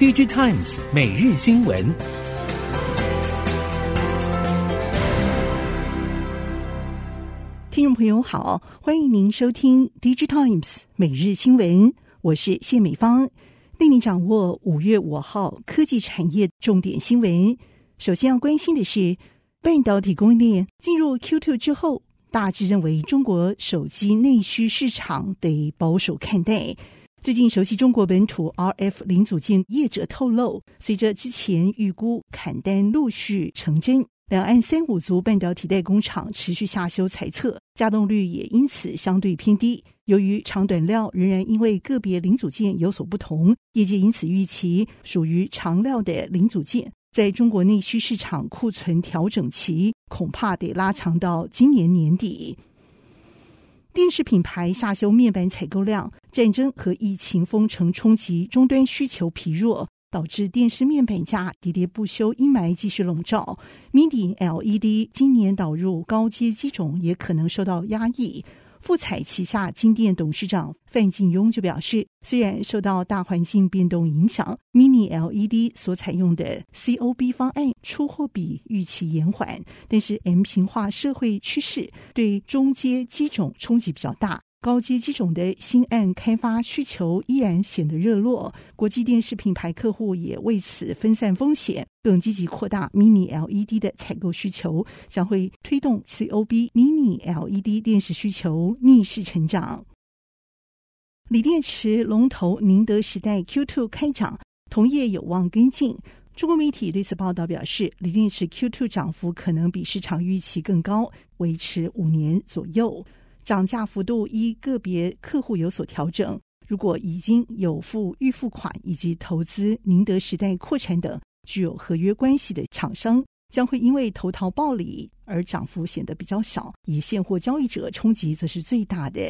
DigiTimes 每日新闻，听众朋友好，欢迎您收听 DigiTimes 每日新闻，我是谢美芳，带您掌握五月五号科技产业重点新闻。首先要关心的是，半导体供应链进入 Q2 之后，大致认为中国手机内需市场得保守看待。最近，熟悉中国本土 RF 零组件业者透露，随着之前预估砍单陆续成真，两岸三五族半导体代工厂持续下修财测，加动率也因此相对偏低。由于长短料仍然因为个别零组件有所不同，业界因此预期属于长料的零组件，在中国内需市场库存调整期恐怕得拉长到今年年底。电视品牌下修面板采购量，战争和疫情封城冲击终端需求疲弱，导致电视面板价喋喋不休，阴霾继续笼罩。Mini LED 今年导入高阶机种也可能受到压抑。富彩旗下金电董事长范进庸就表示，虽然受到大环境变动影响，Mini LED 所采用的 COB 方案出货比预期延缓，但是 M 型化社会趋势对中阶机种冲击比较大。高阶机种的新案开发需求依然显得热络，国际电视品牌客户也为此分散风险，更积极扩大 Mini LED 的采购需求，将会推动 COB Mini LED 电视需求逆势成长。锂电池龙头宁德时代 Q2 开涨，同业有望跟进。中国媒体对此报道表示，锂电池 Q2 涨幅可能比市场预期更高，维持五年左右。涨价幅度依个别客户有所调整。如果已经有付预付款以及投资宁德时代扩产等具有合约关系的厂商，将会因为投桃报李而涨幅显得比较小，以现货交易者冲击则是最大的。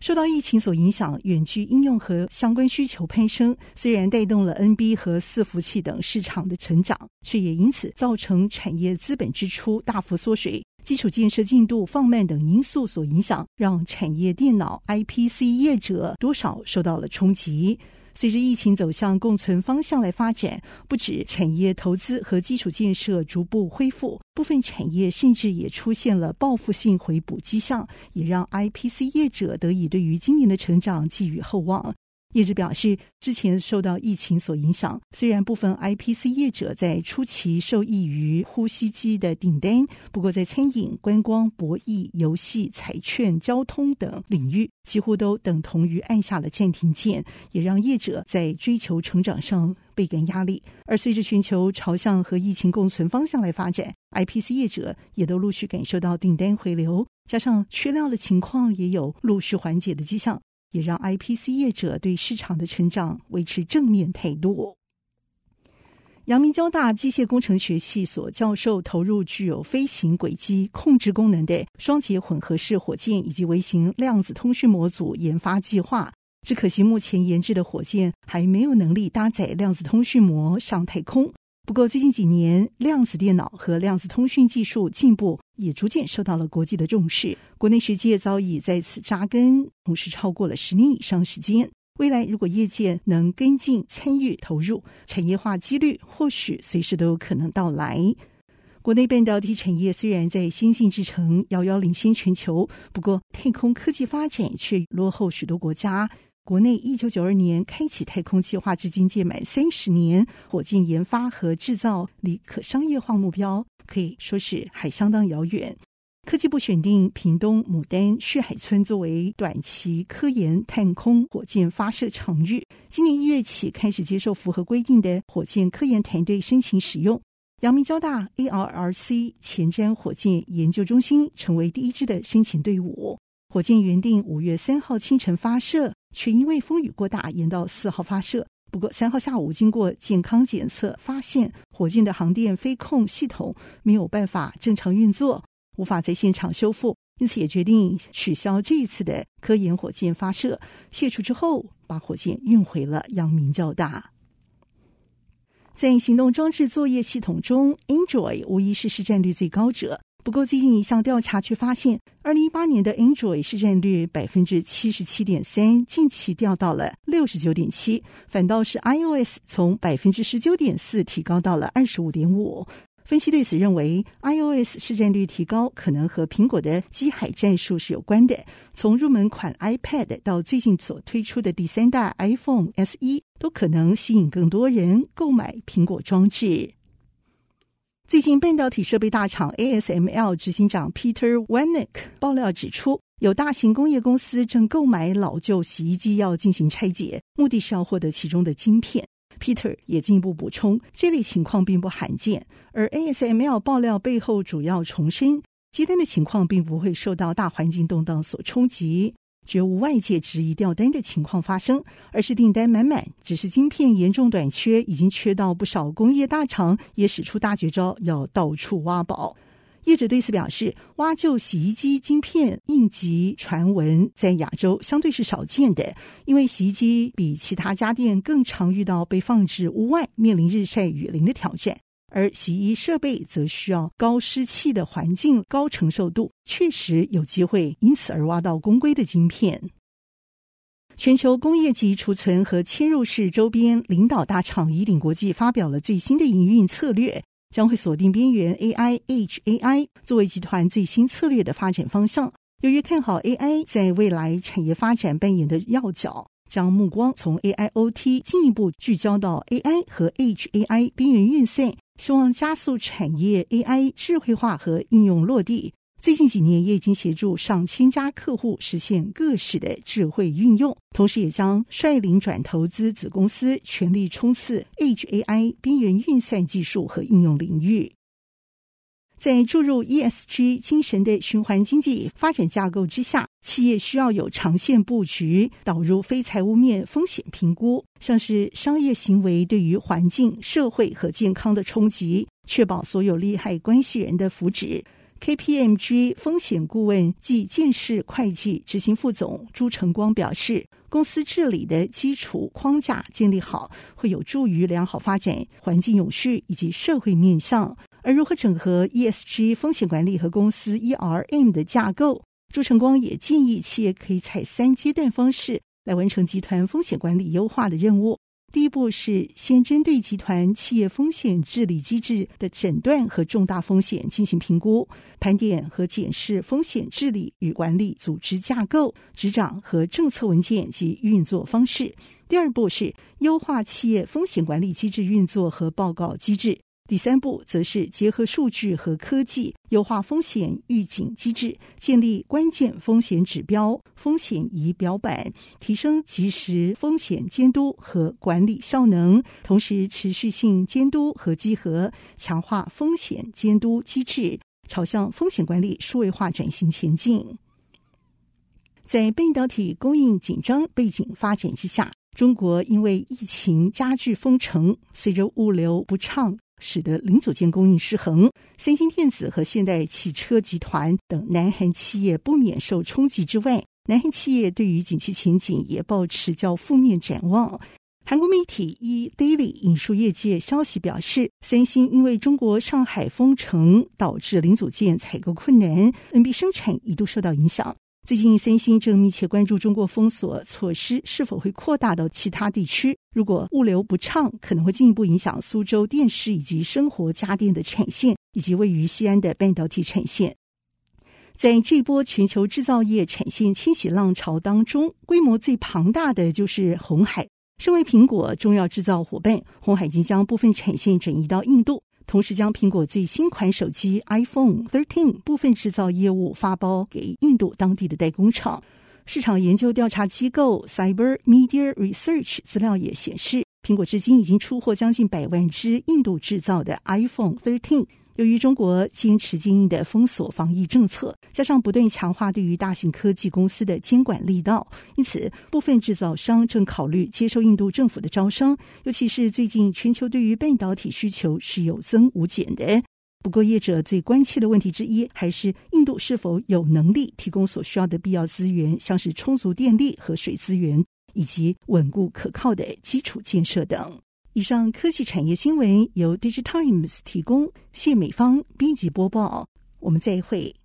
受到疫情所影响，远距应用和相关需求攀升，虽然带动了 NB 和伺服器等市场的成长，却也因此造成产业资本支出大幅缩水。基础建设进度放慢等因素所影响，让产业电脑 IPC 业者多少受到了冲击。随着疫情走向共存方向来发展，不止产业投资和基础建设逐步恢复，部分产业甚至也出现了报复性回补迹象，也让 IPC 业者得以对于今年的成长寄予厚望。业者表示，之前受到疫情所影响，虽然部分 IPC 业者在初期受益于呼吸机的订单，不过在餐饮、观光、博弈、游戏、彩券、交通等领域，几乎都等同于按下了暂停键，也让业者在追求成长上倍感压力。而随着全球朝向和疫情共存方向来发展，IPC 业者也都陆续感受到订单回流，加上缺料的情况也有陆续缓解的迹象。也让 IPC 业者对市场的成长维持正面态度。阳明交大机械工程学系所教授投入具有飞行轨迹控制功能的双节混合式火箭以及微型量子通讯模组研发计划，只可惜目前研制的火箭还没有能力搭载量子通讯模上太空。不过，最近几年，量子电脑和量子通讯技术进步也逐渐受到了国际的重视。国内学界早已在此扎根，同时超过了十年以上时间。未来，如果业界能跟进参与投入，产业化几率或许随时都有可能到来。国内半导体产业虽然在先进制程遥遥领先全球，不过太空科技发展却落后许多国家。国内一九九二年开启太空计划，至今届满三十年，火箭研发和制造离可商业化目标可以说是还相当遥远。科技部选定屏东牡丹旭海村作为短期科研太空火箭发射场域，今年一月起开始接受符合规定的火箭科研团队申请使用。阳明交大 ARRC 前瞻火箭研究中心成为第一支的申请队伍。火箭原定五月三号清晨发射。却因为风雨过大，延到四号发射。不过三号下午经过健康检测，发现火箭的航电飞控系统没有办法正常运作，无法在现场修复，因此也决定取消这一次的科研火箭发射。卸除之后，把火箭运回了阳明交大。在行动装置作业系统中，Android 无疑是市占率最高者。不过，最近一项调查却发现，二零一八年的 Android 市占率百分之七十七点三，近期掉到了六十九点七，反倒是 iOS 从百分之十九点四提高到了二十五点五。分析对此认为，iOS 市占率提高可能和苹果的机海战术是有关的。从入门款 iPad 到最近所推出的第三代 iPhone SE，都可能吸引更多人购买苹果装置。最近，半导体设备大厂 ASML 执行长 Peter Wennink 爆料指出，有大型工业公司正购买老旧洗衣机要进行拆解，目的是要获得其中的晶片。Peter 也进一步补充，这类情况并不罕见。而 ASML 爆料背后主要重申，接单的情况并不会受到大环境动荡所冲击，绝无外界质疑掉单的情况发生，而是订单满满。只是晶片严重短缺，已经缺到不少工业大厂也使出大绝招，要到处挖宝。业者对此表示，挖旧洗衣机晶片应急传闻在亚洲相对是少见的，因为洗衣机比其他家电更常遇到被放置屋外，面临日晒雨淋的挑战，而洗衣设备则需要高湿气的环境、高承受度，确实有机会因此而挖到公规的晶片。全球工业级储存和嵌入式周边领导大厂宜鼎国际发表了最新的营运策略。将会锁定边缘 AI HAI 作为集团最新策略的发展方向。由于看好 AI 在未来产业发展扮演的要角，将目光从 AIoT 进一步聚焦到 AI 和 HAI 边缘运算，希望加速产业 AI 智慧化和应用落地。最近几年也已经协助上千家客户实现各式的智慧运用，同时也将率领转投资子公司，全力冲刺 Edge AI 边缘运算技术和应用领域。在注入 ESG 精神的循环经济发展架构之下，企业需要有长线布局，导入非财务面风险评估，像是商业行为对于环境、社会和健康的冲击，确保所有利害关系人的福祉。KPMG 风险顾问暨鉴识会计执行副总朱成光表示，公司治理的基础框架建立好，会有助于良好发展、环境永续以及社会面向。而如何整合 ESG 风险管理和公司 ERM 的架构，朱成光也建议企业可以采三阶段方式来完成集团风险管理优化的任务。第一步是先针对集团企业风险治理机制的诊断和重大风险进行评估、盘点和检视风险治理与管理组织架构、执掌和政策文件及运作方式。第二步是优化企业风险管理机制运作和报告机制。第三步则是结合数据和科技，优化风险预警机制，建立关键风险指标、风险仪表板，提升及时风险监督和管理效能，同时持续性监督和稽核，强化风险监督机制，朝向风险管理数位化转型前进。在半导体供应紧张背景发展之下，中国因为疫情加剧封城，随着物流不畅。使得零组件供应失衡，三星电子和现代汽车集团等南韩企业不免受冲击之外，南韩企业对于景气前景也保持较负面展望。韩国媒体 eDaily 引述业界消息表示，三星因为中国上海封城导致零组件采购困难，NB 生产一度受到影响。最近，三星正密切关注中国封锁措施是否会扩大到其他地区。如果物流不畅，可能会进一步影响苏州电视以及生活家电的产线，以及位于西安的半导体产线。在这波全球制造业产线迁徙浪潮当中，规模最庞大的就是红海。身为苹果重要制造伙伴，红海已经将部分产线转移到印度。同时，将苹果最新款手机 iPhone 13部分制造业务发包给印度当地的代工厂。市场研究调查机构 Cyber Media Research 资料也显示，苹果至今已经出货将近百万只印度制造的 iPhone 13。由于中国坚持坚硬的封锁防疫政策，加上不断强化对于大型科技公司的监管力道，因此部分制造商正考虑接受印度政府的招商。尤其是最近全球对于半导体需求是有增无减的。不过，业者最关切的问题之一，还是印度是否有能力提供所需要的必要资源，像是充足电力和水资源，以及稳固可靠的基础建设等。以上科技产业新闻由 Digital Times 提供，谢美方编辑播报。我们再会。